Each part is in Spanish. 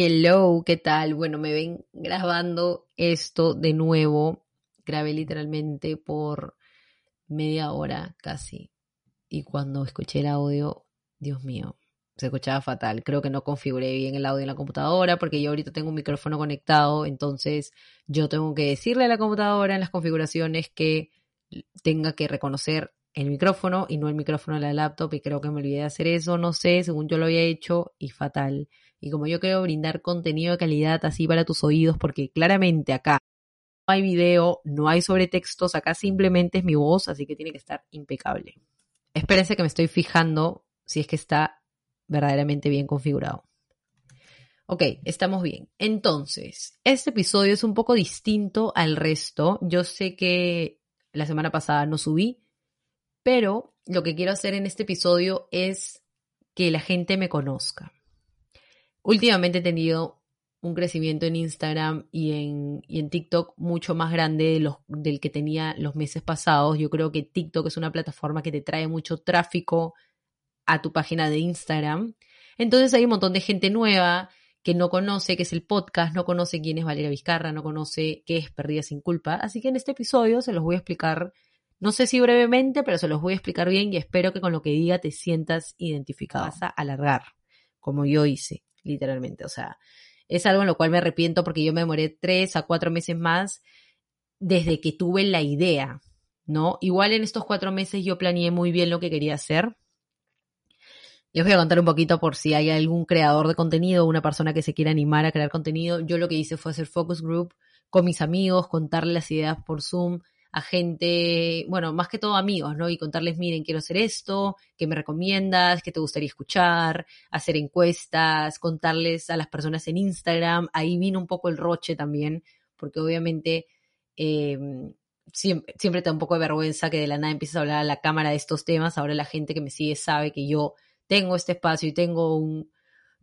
Hello, ¿qué tal? Bueno, me ven grabando esto de nuevo. Grabé literalmente por media hora casi. Y cuando escuché el audio, Dios mío, se escuchaba fatal. Creo que no configuré bien el audio en la computadora porque yo ahorita tengo un micrófono conectado, entonces yo tengo que decirle a la computadora en las configuraciones que tenga que reconocer el micrófono y no el micrófono de la laptop y creo que me olvidé de hacer eso, no sé, según yo lo había hecho y fatal. Y como yo quiero brindar contenido de calidad así para tus oídos, porque claramente acá no hay video, no hay sobretextos, acá simplemente es mi voz, así que tiene que estar impecable. Espérense que me estoy fijando si es que está verdaderamente bien configurado. Ok, estamos bien. Entonces, este episodio es un poco distinto al resto. Yo sé que la semana pasada no subí, pero lo que quiero hacer en este episodio es que la gente me conozca. Últimamente he tenido un crecimiento en Instagram y en, en TikTok mucho más grande los, del que tenía los meses pasados. Yo creo que TikTok es una plataforma que te trae mucho tráfico a tu página de Instagram. Entonces hay un montón de gente nueva que no conoce qué es el podcast, no conoce quién es Valeria Vizcarra, no conoce qué es Perdida sin culpa. Así que en este episodio se los voy a explicar, no sé si brevemente, pero se los voy a explicar bien y espero que con lo que diga te sientas identificado. Vas a alargar, como yo hice literalmente. O sea, es algo en lo cual me arrepiento porque yo me demoré tres a cuatro meses más desde que tuve la idea, ¿no? Igual en estos cuatro meses yo planeé muy bien lo que quería hacer. Les voy a contar un poquito por si hay algún creador de contenido, una persona que se quiera animar a crear contenido. Yo lo que hice fue hacer focus group con mis amigos, contarles las ideas por Zoom, a gente, bueno, más que todo amigos, ¿no? Y contarles, miren, quiero hacer esto, ¿qué me recomiendas? ¿Qué te gustaría escuchar? Hacer encuestas, contarles a las personas en Instagram. Ahí vino un poco el roche también, porque obviamente em, siempre, siempre te da un poco de vergüenza que de la nada empieces a hablar a la cámara de estos temas. Ahora la gente que me sigue sabe que yo tengo este espacio y tengo un,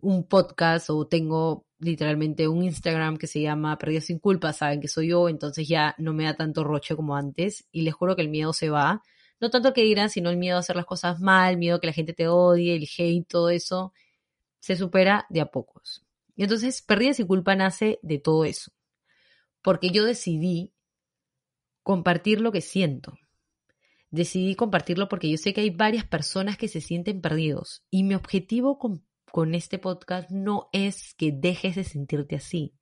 un podcast o tengo literalmente un Instagram que se llama Perdida sin culpa, saben que soy yo, entonces ya no me da tanto roche como antes y les juro que el miedo se va. No tanto que dirán, sino el miedo a hacer las cosas mal, el miedo a que la gente te odie, el hate, todo eso, se supera de a pocos. Y entonces Perdida sin culpa nace de todo eso. Porque yo decidí compartir lo que siento. Decidí compartirlo porque yo sé que hay varias personas que se sienten perdidos y mi objetivo con este podcast no es que dejes de sentirte así.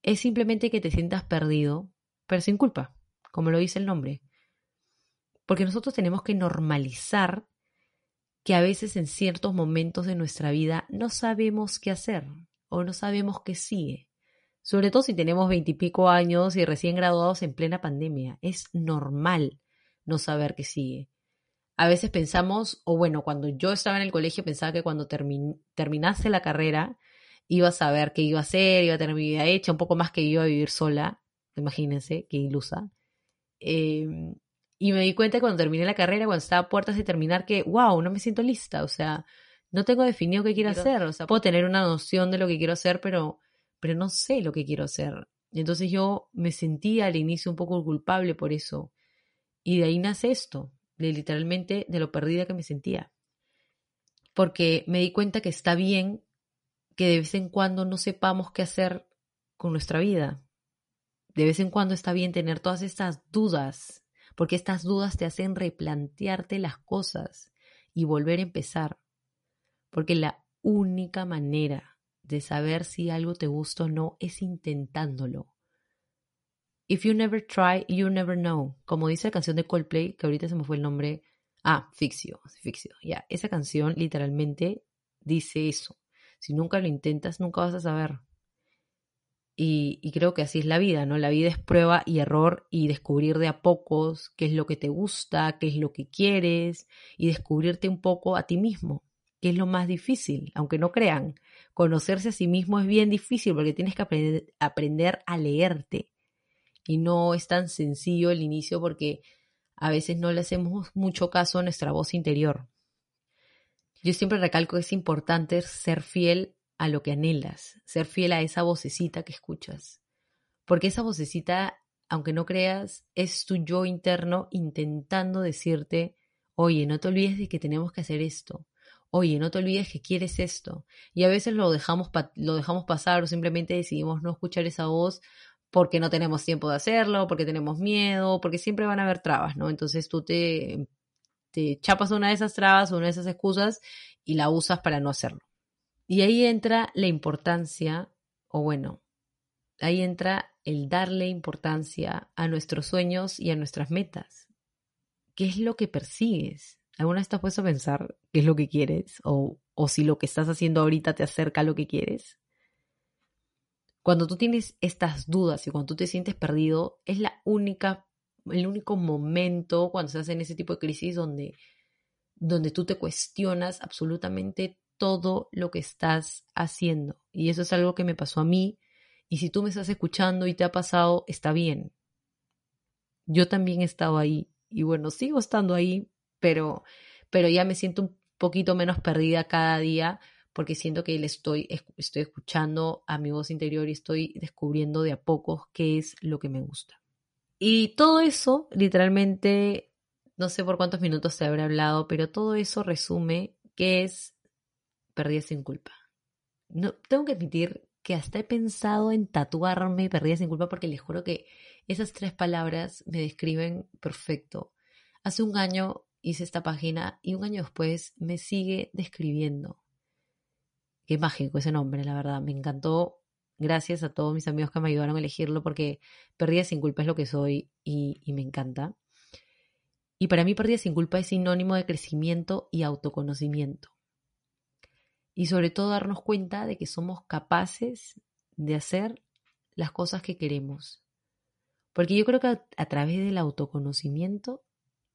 Es simplemente que te sientas perdido, pero sin culpa, como lo dice el nombre. Porque nosotros tenemos que normalizar que a veces en ciertos momentos de nuestra vida no sabemos qué hacer o no sabemos qué sigue. Sobre todo si tenemos veintipico años y recién graduados en plena pandemia. Es normal no saber qué sigue a veces pensamos, o bueno, cuando yo estaba en el colegio pensaba que cuando terminase la carrera iba a saber qué iba a hacer, iba a tener mi vida hecha, un poco más que iba a vivir sola, imagínense, qué ilusa. Em, y me di cuenta cuando terminé la carrera, cuando estaba a puertas de terminar, que, wow, no me siento lista, o sea, no tengo definido qué quiero, hacer, o sea, puedo tener una noción de lo que quiero hacer, pero, pero no sé lo que quiero hacer. Entonces yo me sentía al inicio un poco culpable por eso. Y de ahí nace esto, de literalmente de lo perdida que me sentía. Porque me di cuenta que está bien que de vez en cuando no sepamos qué hacer con nuestra vida. De vez en cuando está bien tener todas estas dudas, porque estas dudas te hacen replantearte las cosas y volver a empezar. Porque la única manera de saber si algo te gusta o no es intentándolo. If you never try, you never know. Como dice la canción de Coldplay, que ahorita se me fue el nombre. Ah, Fixio, Fixio. Ya, esa canción literalmente dice eso. Si nunca lo intentas, nunca vas a saber. Y, creo que así es la vida, ¿no? La vida es prueba y error y descubrir de a pocos qué es lo que te gusta, qué es lo que quieres y descubrirte un poco a ti mismo, que es lo más difícil, aunque no crean. Conocerse a sí mismo es bien difícil porque tienes que aprender a leerte, y no es tan sencillo el inicio porque a veces no le hacemos mucho caso a nuestra voz interior. Yo siempre recalco que es importante ser fiel a lo que anhelas, ser fiel a esa vocecita que escuchas, porque esa vocecita, aunque no creas, es tu yo interno intentando decirte, oye, no te olvides de que tenemos que hacer esto, oye, no te olvides que quieres esto. Y a veces lo dejamos, lo dejamos pasar o simplemente decidimos no escuchar esa voz porque no tenemos tiempo de hacerlo, porque tenemos miedo, porque siempre van a haber trabas, ¿no? Entonces tú te, chapas una de esas trabas, una de esas excusas y la usas para no hacerlo. Y ahí entra la importancia, o bueno, ahí entra el darle importancia a nuestros sueños y a nuestras metas. ¿Qué es lo que persigues? ¿Alguna vez te puesto a pensar qué es lo que quieres? O, o si lo que estás haciendo ahorita te acerca a lo que quieres. Cuando tú tienes estas dudas y cuando tú te sientes perdido, es la única, el único momento cuando se hace en ese tipo de crisis donde, donde tú te cuestionas absolutamente todo lo que estás haciendo. Y eso es algo que me pasó a mí. Y si tú me estás escuchando y te ha pasado, está bien. Yo también he estado ahí. Y bueno, sigo estando ahí, pero, pero ya me siento un poquito menos perdida cada día porque siento que le estoy, estoy escuchando a mi voz interior y estoy descubriendo de a poco qué es lo que me gusta. Y todo eso, literalmente, no sé por cuántos minutos te habré hablado, pero todo eso resume qué es Perdida sin culpa. No, tengo que admitir que hasta he pensado en tatuarme Perdida sin culpa porque les juro que esas tres palabras me describen perfecto. Hace un año hice esta página y un año después me sigue describiendo. Qué mágico ese nombre, la verdad. Me encantó. Gracias a todos mis amigos que me ayudaron a elegirlo porque Perdida sin culpa es lo que soy y, me encanta. Y para mí Perdida sin culpa es sinónimo de crecimiento y autoconocimiento. Y sobre todo darnos cuenta de que somos capaces de hacer las cosas que queremos. Porque yo creo que a través del autoconocimiento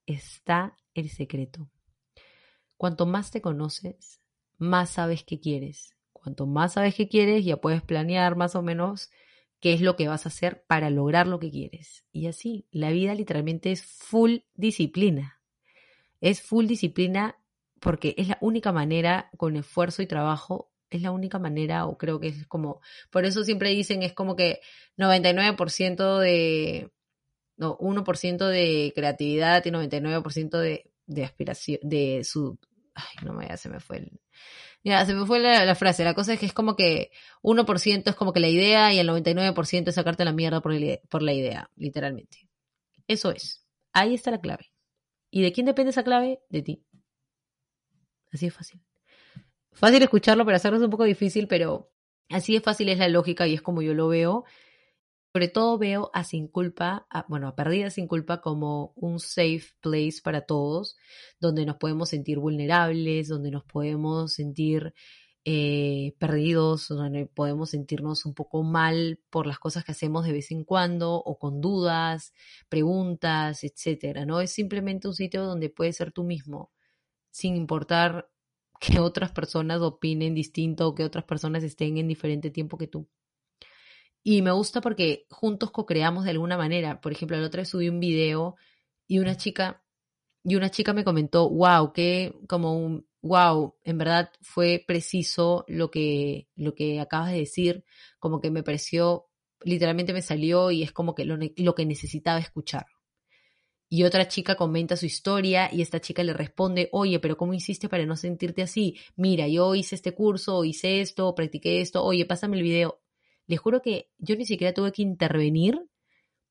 está el secreto. Cuanto más te conoces, más sabes qué quieres. Cuanto más sabes qué quieres, ya puedes planear más o menos qué es lo que vas a hacer para lograr lo que quieres. Y así, la vida literalmente es full disciplina. Es full disciplina porque es la única manera, con esfuerzo y trabajo, es la única manera, o creo que es como, por eso siempre dicen, es como que 99% de, no, 1% de creatividad y 99% de, de aspiración, de su, ay, no me, se me fue el, ya, se me fue la, frase. La cosa es que es como que 1% es como que la idea y el 99% es sacarte la mierda por, por la idea, literalmente. Eso es. Ahí está la clave. ¿Y de quién depende esa clave? De ti. Así es fácil. Fácil escucharlo, pero hacerlo es un poco difícil, pero así es fácil es la lógica y es como yo lo veo sobre todo veo a Sin Culpa, bueno, a Perdida Sin Culpa como un safe place para todos, donde nos podemos sentir vulnerables, donde nos podemos sentir eh, perdidos, donde podemos sentirnos un poco mal por las cosas que hacemos de vez en cuando o con dudas, preguntas, etcétera, ¿no? Es simplemente un sitio donde puedes ser tú mismo, sin importar que otras personas opinen distinto o que otras personas estén en diferente tiempo que tú. Y me gusta porque juntos co-creamos de alguna manera. Por ejemplo, la otra vez subí un video y una chica, y una chica me comentó, wow, que como un, wow, en verdad fue preciso lo que, lo que acabas de decir, como que me pareció, literalmente me salió y es como que lo, lo que necesitaba escuchar. Y otra chica comenta su historia y esta chica le responde, oye, pero ¿cómo hiciste para no sentirte así? Mira, yo hice este curso, hice esto, practiqué esto, oye, pásame el video les juro que yo ni siquiera tuve que intervenir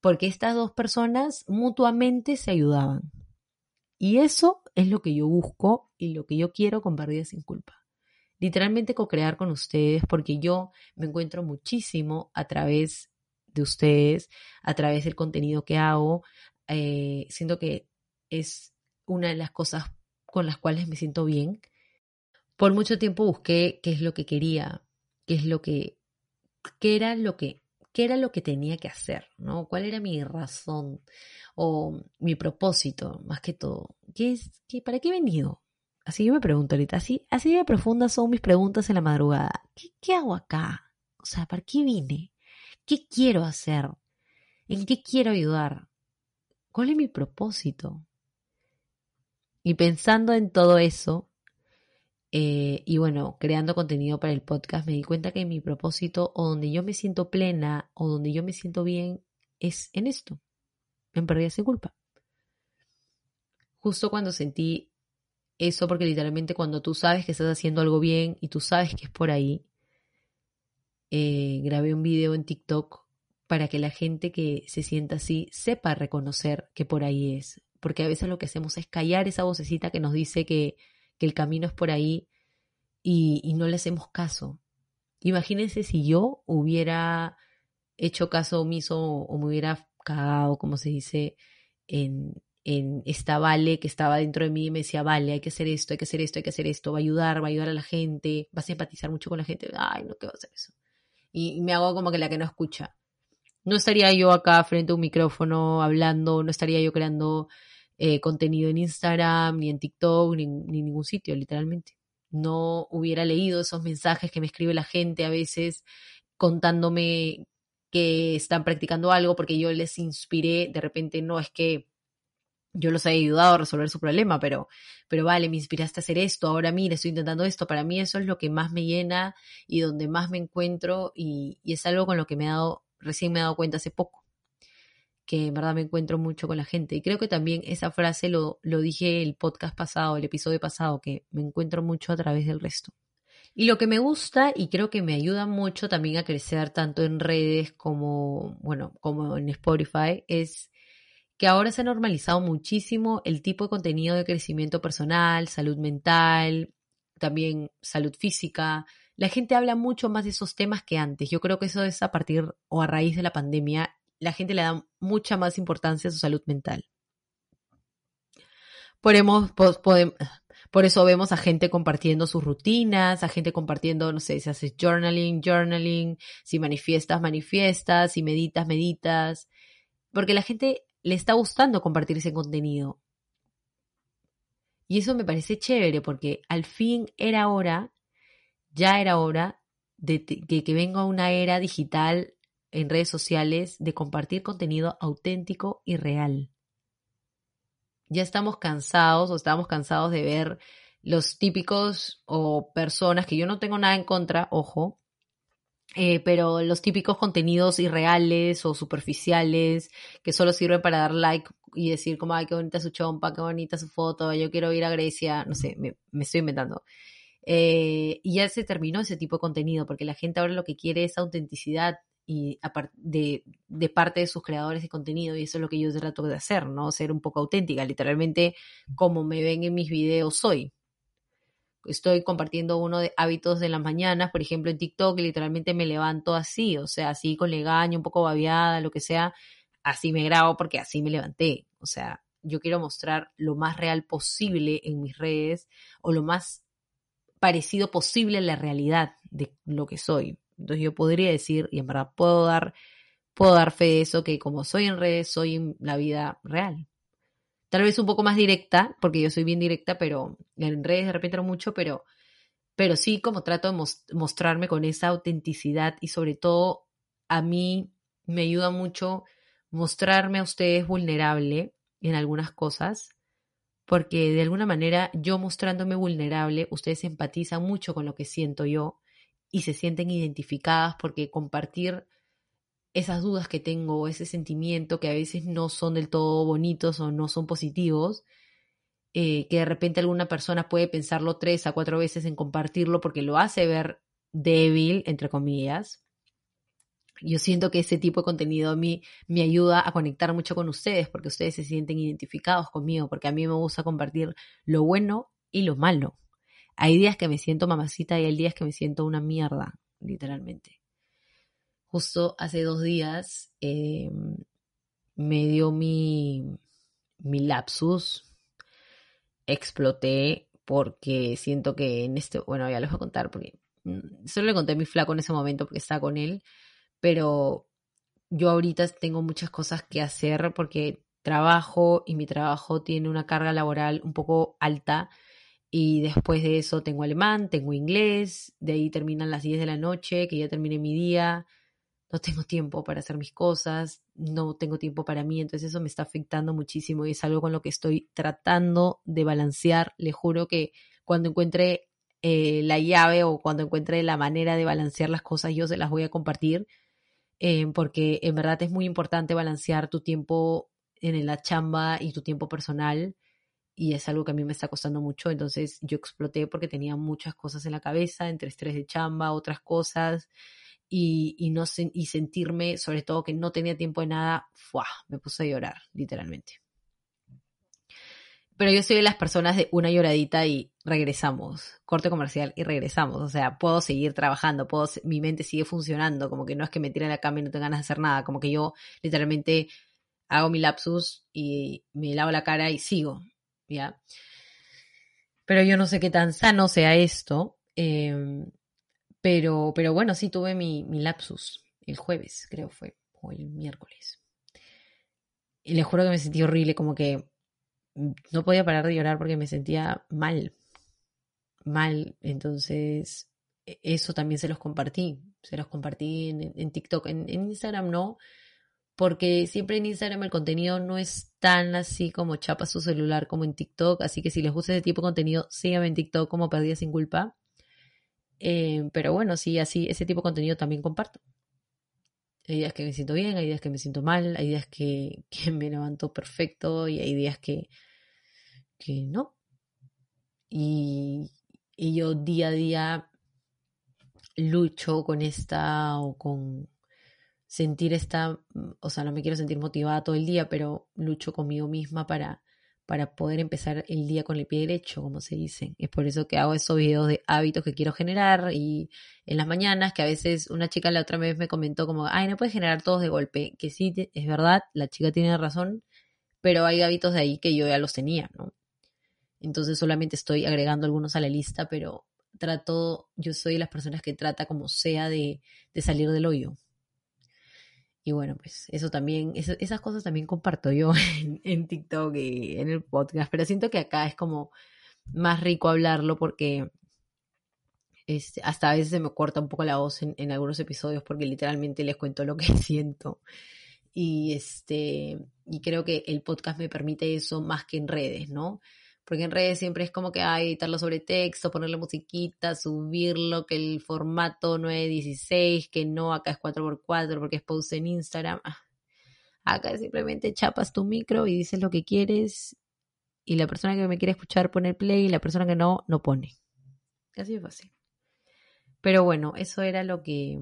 porque estas dos personas mutuamente se ayudaban. Y eso es lo que yo busco y lo que yo quiero con Perdida sin culpa. Literalmente co-crear con ustedes porque yo me encuentro muchísimo a través de ustedes, a través del contenido que hago. Eh, siento que es una de las cosas con las cuales me siento bien. Por mucho tiempo busqué qué es lo que quería, qué es lo que qué era lo que, qué era lo que tenía que hacer, ¿no? ¿Cuál era mi razón o mi propósito, más que todo? ¿Qué es, qué, ¿Para qué he venido? Así yo me pregunto ahorita, así, así de profundas son mis preguntas en la madrugada. ¿Qué, ¿Qué hago acá? O sea, ¿para qué vine? ¿Qué quiero hacer? ¿En qué quiero ayudar? ¿Cuál es mi propósito? Y pensando en todo eso, eh, y bueno, creando contenido para el podcast, me di cuenta que mi propósito o donde yo me siento plena o donde yo me siento bien es en esto, en pérdida sin culpa. Justo cuando sentí eso porque literalmente cuando tú sabes que estás haciendo algo bien y tú sabes que es por ahí, eh, grabé un video en TikTok para que la gente que se sienta así sepa reconocer que por ahí es. Porque a veces lo que hacemos es callar esa vocecita que nos dice que, que el camino es por ahí y, y no le hacemos caso. Imagínense si yo hubiera hecho caso omiso o me hubiera cagado, como se dice, en, en esta vale que estaba dentro de mí y me decía, vale, hay que hacer esto, hay que hacer esto, hay que hacer esto, va a ayudar, va a ayudar a la gente, vas a empatizar mucho con la gente. Ay, no, ¿qué va a hacer eso? Y me hago como que la que no escucha no estaría yo acá frente a un micrófono hablando, no estaría yo creando eh, contenido en Instagram, ni en TikTok, ni, en ningún sitio, literalmente. No hubiera leído esos mensajes que me escribe la gente a veces contándome que están practicando algo porque yo les inspiré, de repente no es que yo los haya ayudado a resolver su problema, pero, pero vale, me inspiraste a hacer esto, ahora mira, estoy intentando esto, para mí eso es lo que más me llena y donde más me encuentro y, y es algo con lo que me ha dado recién me he dado cuenta hace poco, que en verdad me encuentro mucho con la gente. Y creo que también esa frase lo, lo dije el podcast pasado, el episodio pasado, que me encuentro mucho a través del resto. Y lo que me gusta y creo que me ayuda mucho también a crecer tanto en redes como, bueno, como en Spotify es que ahora se ha normalizado muchísimo el tipo de contenido de crecimiento personal, salud mental, también salud física, la gente habla mucho más de esos temas que antes. Yo creo que eso es a partir o a raíz de la pandemia. La gente le da mucha más importancia a su salud mental. Por, eso vemos a gente compartiendo sus rutinas, a gente compartiendo, no sé, si haces journaling, journaling, si manifiestas, manifiestas, si meditas, meditas. Porque la gente le está gustando compartir ese contenido. Y eso me parece chévere porque al fin era hora ya era hora de que, venga una era digital en redes sociales de compartir contenido auténtico y real. Ya estamos cansados o estamos cansados de ver los típicos o personas que yo no tengo nada en contra, ojo, eh, pero los típicos contenidos irreales o superficiales que solo sirven para dar like y decir como, ay, qué bonita su chompa, qué bonita su foto, yo quiero ir a Grecia, no sé, me, me estoy inventando. Eh, y ya se terminó ese tipo de contenido, porque la gente ahora lo que quiere es autenticidad y de, de, parte de sus creadores de contenido, y eso es lo que yo trato de hacer, ¿no? Ser un poco auténtica, literalmente como me ven en mis videos soy. Estoy compartiendo uno de hábitos de las mañanas, por ejemplo, en TikTok, literalmente me levanto así, o sea, así con legaño, un poco babiada, lo que sea, así me grabo porque así me levanté. O sea, yo quiero mostrar lo más real posible en mis redes o lo más parecido posible a la realidad de lo que soy. Entonces yo podría decir, y en verdad puedo dar, puedo dar fe de eso, que como soy en redes, soy en la vida real. Tal vez un poco más directa, porque yo soy bien directa, pero en redes de repente no mucho, pero, pero sí como trato de mostrarme con esa autenticidad y sobre todo a mí me ayuda mucho mostrarme a ustedes vulnerable en algunas cosas porque de alguna manera yo mostrándome vulnerable, ustedes empatizan mucho con lo que siento yo y se sienten identificadas porque compartir esas dudas que tengo, ese sentimiento que a veces no son del todo bonitos o no son positivos, eh, que de repente alguna persona puede pensarlo tres a cuatro veces en compartirlo porque lo hace ver débil, entre comillas, yo siento que ese tipo de contenido a mí me ayuda a conectar mucho con ustedes porque ustedes se sienten identificados conmigo, porque a mí me gusta compartir lo bueno y lo malo. Hay días que me siento mamacita y hay días que me siento una mierda, literalmente. Justo hace dos días em, me dio mi, lapsus, exploté porque siento que en este, bueno, ya les voy a contar porque mm, solo le conté a mi flaco en ese momento porque estaba con él pero yo ahorita tengo muchas cosas que hacer porque trabajo y mi trabajo tiene una carga laboral un poco alta y después de eso tengo alemán, tengo inglés, de ahí terminan las 10 de la noche, que ya terminé mi día, no tengo tiempo para hacer mis cosas, no tengo tiempo para mí, entonces eso me está afectando muchísimo y es algo con lo que estoy tratando de balancear. Le juro que cuando encuentre eh, la llave o cuando encuentre la manera de balancear las cosas, yo se las voy a compartir eh, porque en verdad es muy importante balancear tu tiempo en la chamba y tu tiempo personal. Y es algo que a mí me está costando mucho, entonces yo exploté porque tenía muchas cosas en la cabeza, entre estrés de chamba, otras cosas, y, y no y sentirme, sobre todo que no tenía tiempo de nada, ¡fua! me puse a llorar, literalmente. Pero yo soy de las personas de una lloradita y regresamos, corte comercial y regresamos. O sea, puedo seguir trabajando, puedo, mi mente sigue funcionando, como que no es que me tire en la cama y no tenga ganas de hacer nada, como que yo literalmente hago mi lapsus y me lavo la cara y sigo, Pero yo no sé qué tan sano sea esto, em, pero, pero bueno, sí tuve mi, mi lapsus el jueves, creo fue, o el miércoles. Y les juro que me sentí horrible, como que no podía parar de llorar porque me sentía mal, mal. Entonces, e, eso también se los compartí, se los compartí en, TikTok, en, Instagram no, porque siempre en Instagram el contenido no es tan así como chapa su celular como en TikTok, así que si les gusta ese tipo de contenido, síganme en TikTok como Perdida sin culpa. Eh, pero bueno, sí, así, ese tipo de contenido también comparto. Hay días que me siento bien, hay días que me siento mal, hay días que, me levanto perfecto y hay días que, que no. Y, y yo día a día lucho con esta o con sentir esta, o sea, no me quiero sentir motivada todo el día, pero lucho conmigo misma para para poder empezar el día con el pie derecho, como se dice. Es por eso que hago esos videos de hábitos que quiero generar y en las mañanas, que a veces una chica la otra vez me comentó como, ay, no puedes generar todos de golpe, que sí, es verdad, la chica tiene razón, pero hay hábitos de ahí que yo ya los tenía, ¿no? Entonces solamente estoy agregando algunos a la lista, pero trato, yo soy de las personas que trata como sea de, de salir del hoyo. Y bueno, pues eso también, esas cosas también comparto yo en, TikTok y en el podcast, pero siento que acá es como más rico hablarlo porque este, hasta a veces se me corta un poco la voz en, en, algunos episodios porque literalmente les cuento lo que siento. Y este, y creo que el podcast me permite eso más que en redes, ¿no? Porque en redes siempre es como que hay editarlo sobre texto, ponerle musiquita, subirlo, que el formato 916, que no, acá es 4x4 porque es post en Instagram. Ah, acá simplemente chapas tu micro y dices lo que quieres y la persona que me quiere escuchar pone play y la persona que no, no pone. Así de fácil. Pero bueno, eso era lo que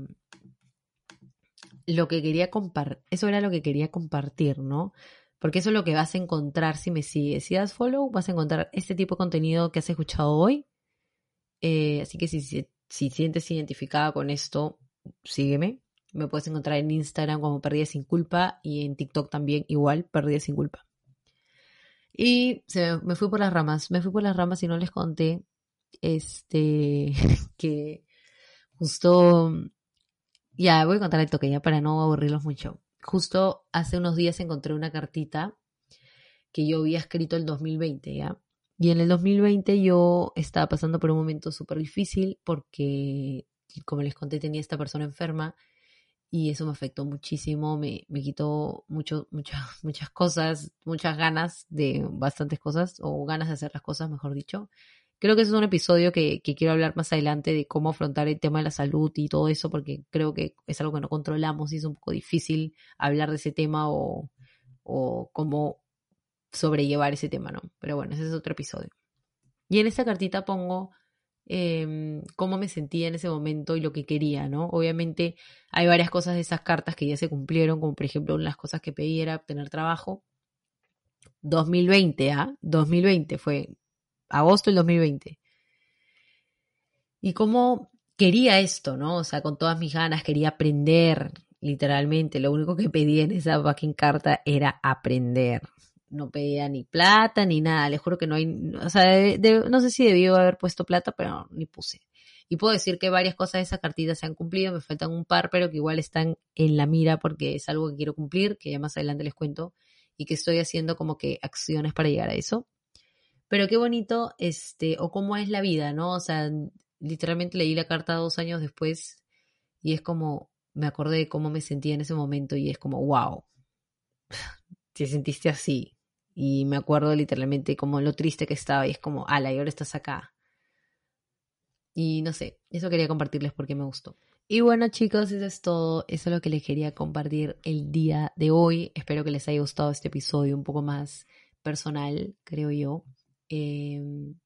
lo que quería compartir, eso era lo que quería compartir, ¿no? Porque eso es lo que vas a encontrar si me sigues. Si das follow, vas a encontrar este tipo de contenido que has escuchado hoy. Eh, así que si, si, sientes identificada con esto, sígueme. Me puedes encontrar en Instagram como Perdida Sin Culpa y en TikTok también igual, Perdida Sin Culpa. Y me, fui por las ramas, me fui por las ramas y no les conté este que justo ya voy a contar el toque ya para no aburrirlos mucho justo hace unos días encontré una cartita que yo había escrito el 2020, ¿ya? Y en el 2020 yo estaba pasando por un momento súper difícil porque, como les conté, tenía esta persona enferma y eso me afectó muchísimo, me, me quitó mucho, muchas, muchas cosas, muchas ganas de bastantes cosas, o ganas de hacer las cosas, mejor dicho. Creo que ese es un episodio que, quiero hablar más adelante de cómo afrontar el tema de la salud y todo eso, porque creo que es algo que no controlamos y es un poco difícil hablar de ese tema o, cómo sobrellevar ese tema, ¿no? Pero bueno, ese es otro episodio. Y en esta cartita pongo em, cómo me sentía en ese momento y lo que quería, ¿no? Obviamente hay varias cosas de esas cartas que ya se cumplieron, como por ejemplo las cosas que pedí era obtener trabajo. 2020, ¿ah? 2020 fue agosto del 2020. Y cómo quería esto, ¿no? O sea, con todas mis ganas quería aprender, literalmente. Lo único que pedía en esa fucking carta era aprender. No pedía ni plata ni nada. Les juro que no hay, o sea, no sé si debió haber puesto plata, pero ni puse. Y puedo decir que varias cosas de esa cartita se han cumplido, me faltan un par, pero que igual están en la mira porque es algo que quiero cumplir, que ya más adelante les cuento, y que estoy haciendo como que acciones para llegar a eso. Pero qué bonito, este, o cómo es la vida, ¿no? O sea, literalmente leí la carta dos años después y es como, me acordé de cómo me sentía en ese momento y es como, wow, te sentiste así. Y me acuerdo literalmente como lo triste que estaba y es como, ala, y ahora estás acá. Y no sé, eso quería compartirles porque me gustó. Y bueno chicos, eso es todo. Eso es lo que les quería compartir el día de hoy. Espero que les haya gustado este episodio un poco más personal, creo yo Em,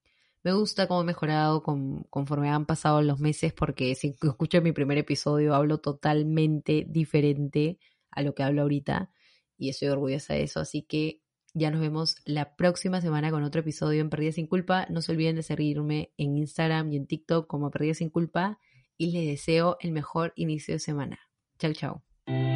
me gusta cómo he mejorado conforme han pasado los meses porque si escucho mi primer episodio hablo totalmente diferente a lo que hablo ahorita y estoy orgullosa de eso. Así que ya nos vemos la próxima semana con otro episodio en Perdida sin Culpa. No se olviden de seguirme en Instagram y en TikTok como Perdida sin Culpa y les deseo el mejor inicio de semana. Chao, chao.